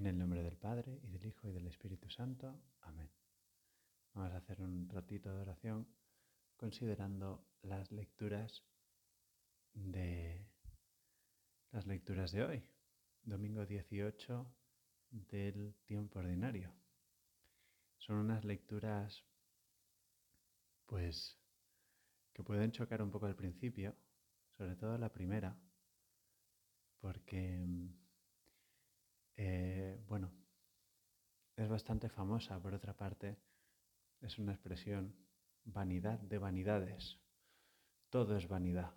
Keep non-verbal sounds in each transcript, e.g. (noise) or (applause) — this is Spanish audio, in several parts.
En el nombre del Padre, y del Hijo, y del Espíritu Santo. Amén. Vamos a hacer un ratito de oración considerando las lecturas de las lecturas de hoy, domingo 18 del tiempo ordinario. Son unas lecturas pues que pueden chocar un poco al principio, sobre todo la primera, porque eh, bueno, es bastante famosa, por otra parte, es una expresión vanidad de vanidades. Todo es vanidad.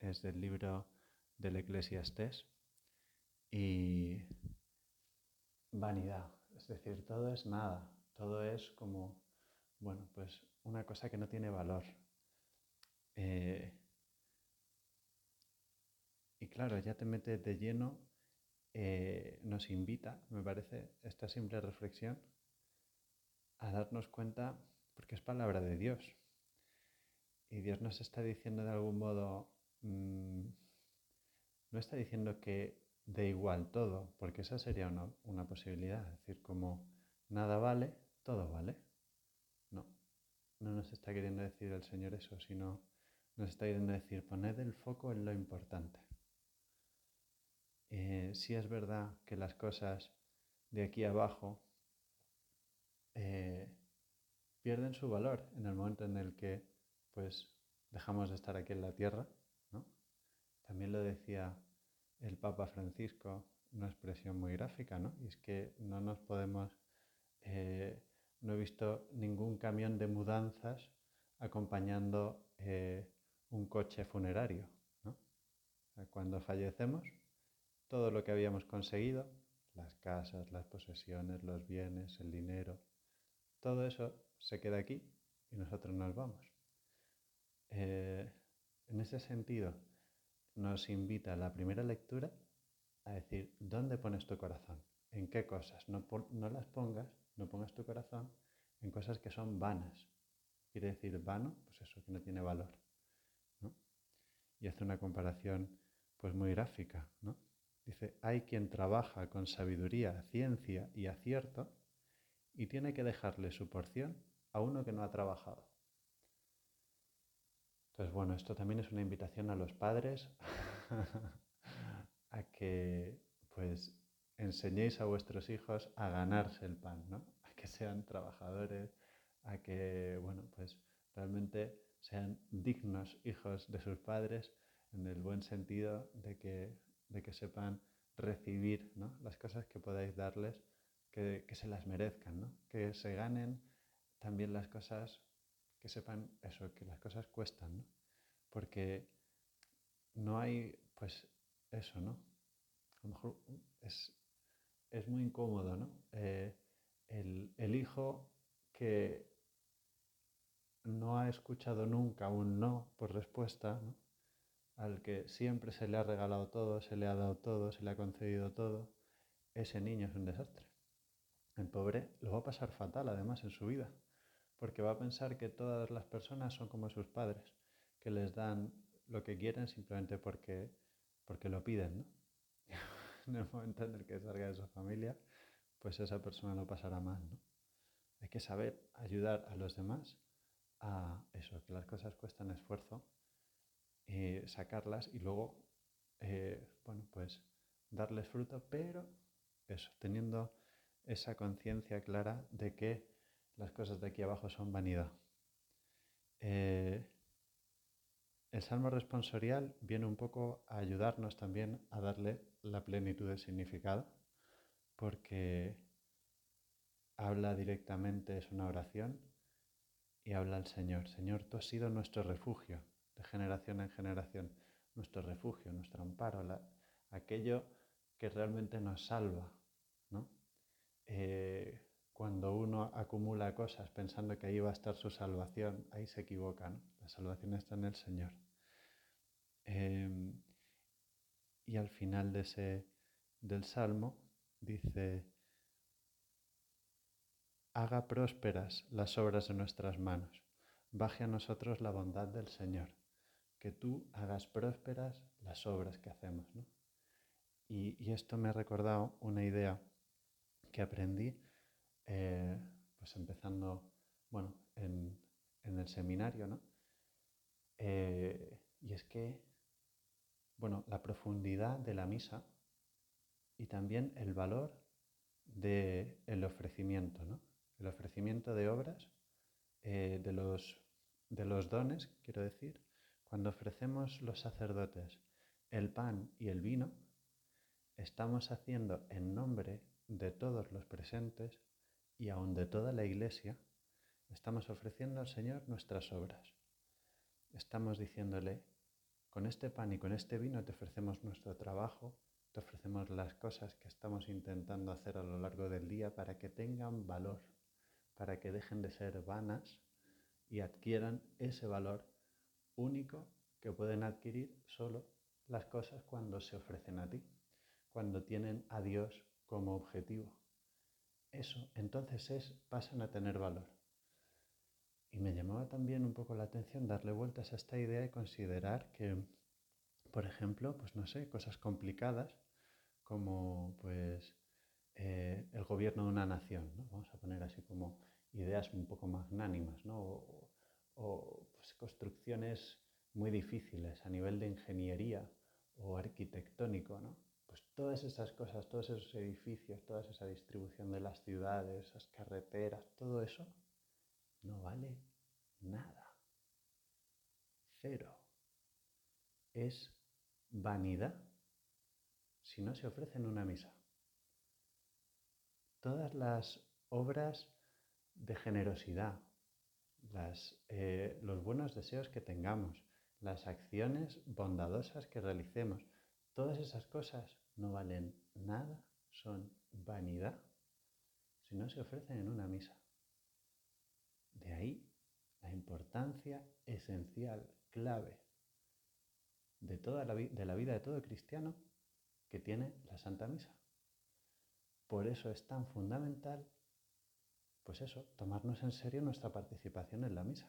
Es del libro del Eclesiastés y vanidad, es decir, todo es nada, todo es como, bueno, pues una cosa que no tiene valor. Eh, y claro, ya te metes de lleno eh, nos invita, me parece, esta simple reflexión a darnos cuenta, porque es palabra de Dios. Y Dios nos está diciendo de algún modo, mm, no está diciendo que de igual todo, porque esa sería una, una posibilidad, es decir, como nada vale, todo vale. No, no nos está queriendo decir el Señor eso, sino nos está queriendo decir, poned el foco en lo importante. Eh, si es verdad que las cosas de aquí abajo eh, pierden su valor en el momento en el que pues dejamos de estar aquí en la tierra, ¿no? También lo decía el Papa Francisco, una expresión muy gráfica, ¿no? Y es que no nos podemos, eh, no he visto ningún camión de mudanzas acompañando un coche funerario, ¿no? Cuando fallecemos, todo lo que habíamos conseguido, las casas, las posesiones, los bienes, el dinero, todo eso se queda aquí y nosotros nos vamos. Eh, en ese sentido, nos invita la primera lectura a decir, ¿dónde pones tu corazón? ¿En qué cosas? No, no las pongas, no pongas tu corazón en cosas que son vanas. Quiere decir vano, pues eso, que no tiene valor. Y hace una comparación pues muy gráfica, ¿no? Dice, hay quien trabaja con sabiduría, ciencia y acierto y tiene que dejarle su porción a uno que no ha trabajado. Entonces, bueno, esto también es una invitación a los padres (laughs) a que pues enseñéis a vuestros hijos a ganarse el pan, ¿no? A que sean trabajadores, a que, bueno, pues realmente sean dignos hijos de sus padres en el buen sentido de que de que sepan recibir las cosas que podáis darles, que, se las merezcan, que se ganen también las cosas, que sepan eso, que las cosas cuestan, porque no hay, pues eso, ¿no? A lo mejor es, muy incómodo, ¿no? Eh, el, el hijo que no ha escuchado nunca un no por respuesta, ¿no? Al que siempre se le ha regalado todo, se le ha dado todo, se le ha concedido todo, ese niño es un desastre. El pobre lo va a pasar fatal además en su vida, porque va a pensar que todas las personas son como sus padres, que les dan lo que quieren simplemente porque, porque lo piden, ¿no? (laughs) en el momento en el que salga de su familia, pues esa persona lo pasará mal, ¿no? Hay que saber ayudar a los demás a eso, que las cosas cuestan esfuerzo eh, sacarlas y luego, eh, bueno, pues darles fruto, pero eso, teniendo esa conciencia clara de que las cosas de aquí abajo son vanidad. Eh, el Salmo responsorial viene un poco a ayudarnos también a darle la plenitud de significado, porque habla directamente, es una oración, y habla al Señor, Señor, tú has sido nuestro refugio, de generación en generación, nuestro refugio, nuestro amparo, aquello que realmente nos salva. ¿no? Eh, cuando uno acumula cosas pensando que ahí va a estar su salvación, ahí se equivoca. La salvación está en el Señor. Em, y al final de ese, del Salmo dice, haga prósperas las obras de nuestras manos, baje a nosotros la bondad del Señor que tú hagas prósperas las obras que hacemos. Y, esto me ha recordado una idea que aprendí, eh, pues empezando, bueno, en, el seminario, ¿no? Eh, y es que, bueno, la profundidad de la misa y también el valor del ofrecimiento, ¿no? El ofrecimiento de obras, eh, de los dones, quiero decir, cuando ofrecemos los sacerdotes el pan y el vino, estamos haciendo en nombre de todos los presentes y aun de toda la Iglesia, estamos ofreciendo al Señor nuestras obras. Estamos diciéndole, con este pan y con este vino te ofrecemos nuestro trabajo, te ofrecemos las cosas que estamos intentando hacer a lo largo del día para que tengan valor, para que dejen de ser vanas y adquieran ese valor único que pueden adquirir solo las cosas cuando se ofrecen a ti, cuando tienen a Dios como objetivo. Eso, entonces es, pasan a tener valor. Y me llamaba también un poco la atención darle vueltas a esta idea y considerar que, por ejemplo, pues no sé, cosas complicadas como pues eh, el gobierno de una nación, ¿no? vamos a poner así como ideas un poco magnánimas, ¿no? o, pues, construcciones muy difíciles a nivel de ingeniería o arquitectónico, ¿no? Pues todas esas cosas, todos esos edificios, toda esa distribución de las ciudades, esas carreteras, todo eso no vale nada. Cero. Es vanidad si no se ofrece en una misa. Todas las obras de generosidad, eh, los buenos deseos que tengamos, las acciones bondadosas que realicemos, todas esas cosas no valen nada, son vanidad si no se ofrecen en una misa. De ahí la importancia esencial, clave de, toda la, de la vida de todo cristiano que tiene la Santa Misa. Por eso es tan fundamental, pues eso, tomarnos en serio nuestra participación en la misa.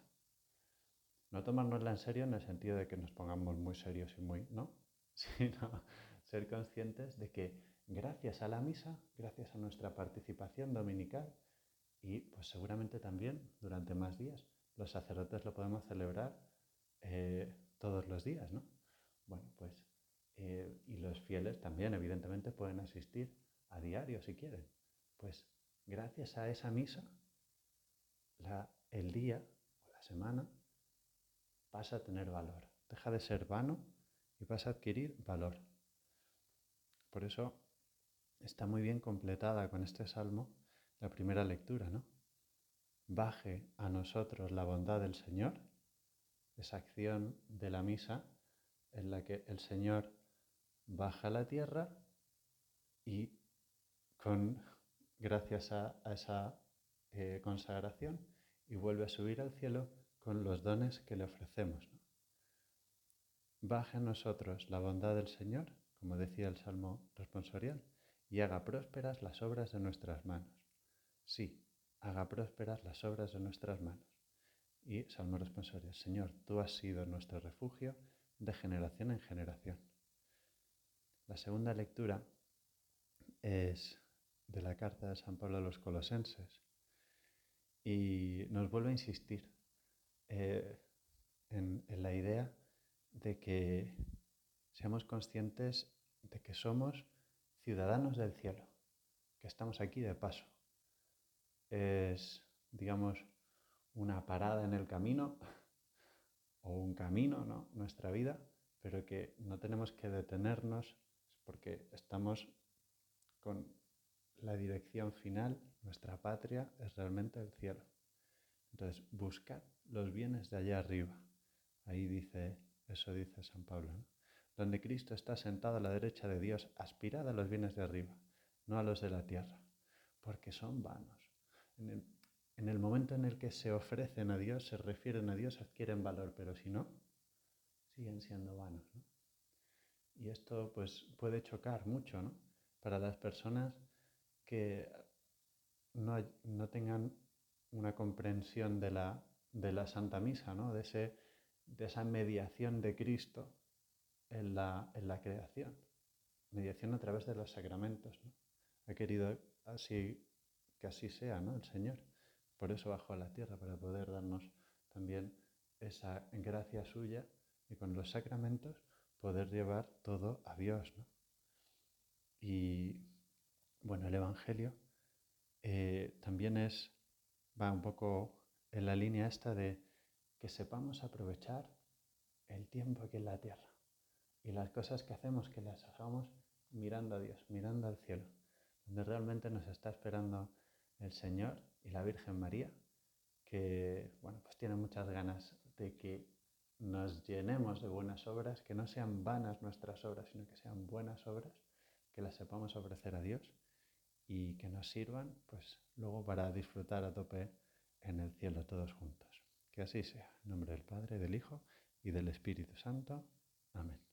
No tomárnosla en serio en el sentido de que nos pongamos muy serios y muy, ¿no? (laughs) Sino ser conscientes de que gracias a la misa, gracias a nuestra participación dominical y pues seguramente también durante más días, los sacerdotes lo podemos celebrar eh, todos los días, ¿no? Bueno, pues eh, y los fieles también evidentemente pueden asistir a diario si quieren. Pues gracias a esa misa, el día o la semana pasa a tener valor. Deja de ser vano y pasa a adquirir valor. Por eso está muy bien completada con este salmo la primera lectura, ¿no? Baje a nosotros la bondad del Señor, esa acción de la misa en la que el Señor baja a la tierra y con gracias a, esa eh, consagración y vuelve a subir al cielo con los dones que le ofrecemos. Baje a nosotros la bondad del Señor, como decía el Salmo responsorial, y haga prósperas las obras de nuestras manos. Sí, haga prósperas las obras de nuestras manos. Y Salmo responsorial, Señor, tú has sido nuestro refugio de generación en generación. La segunda lectura es de la carta de San Pablo a los Colosenses y nos vuelve a insistir eh, en, la idea de que seamos conscientes de que somos ciudadanos del cielo, que estamos aquí de paso. Es, digamos, una parada en el camino (laughs) o un camino, ¿no? Nuestra vida, pero que no tenemos que detenernos porque estamos con la dirección final, nuestra patria es realmente el cielo. Entonces, buscar los bienes de allá arriba. Ahí dice, eso dice San Pablo, donde Cristo está sentado a la derecha de Dios, aspirad a los bienes de arriba, no a los de la tierra, porque son vanos. En el, momento en el que se ofrecen a Dios, se refieren a Dios, adquieren valor, pero si no, siguen siendo vanos. Y esto pues puede chocar mucho ¿no? para las personas que no, no tengan una comprensión de la, de la Santa Misa, ¿no? de, ese, de esa mediación de Cristo en la, en la, creación, mediación a través de los sacramentos, ¿no? ha querido así que así sea, ¿no? El Señor. Por eso bajó a la tierra, para poder darnos también esa gracia suya y con los sacramentos poder llevar todo a Dios, ¿no? Y bueno, el Evangelio eh, también es, va un poco en la línea esta de que sepamos aprovechar el tiempo aquí en la tierra y las cosas que hacemos, que las hagamos mirando a Dios, mirando al cielo, donde realmente nos está esperando el Señor y la Virgen María, que bueno, pues tiene muchas ganas de que nos llenemos de buenas obras, que no sean vanas nuestras obras, sino que sean buenas obras, que las sepamos ofrecer a Dios y que nos sirvan, pues luego para disfrutar a tope en el cielo todos juntos. Que así sea. En nombre del Padre, del Hijo y del Espíritu Santo. Amén.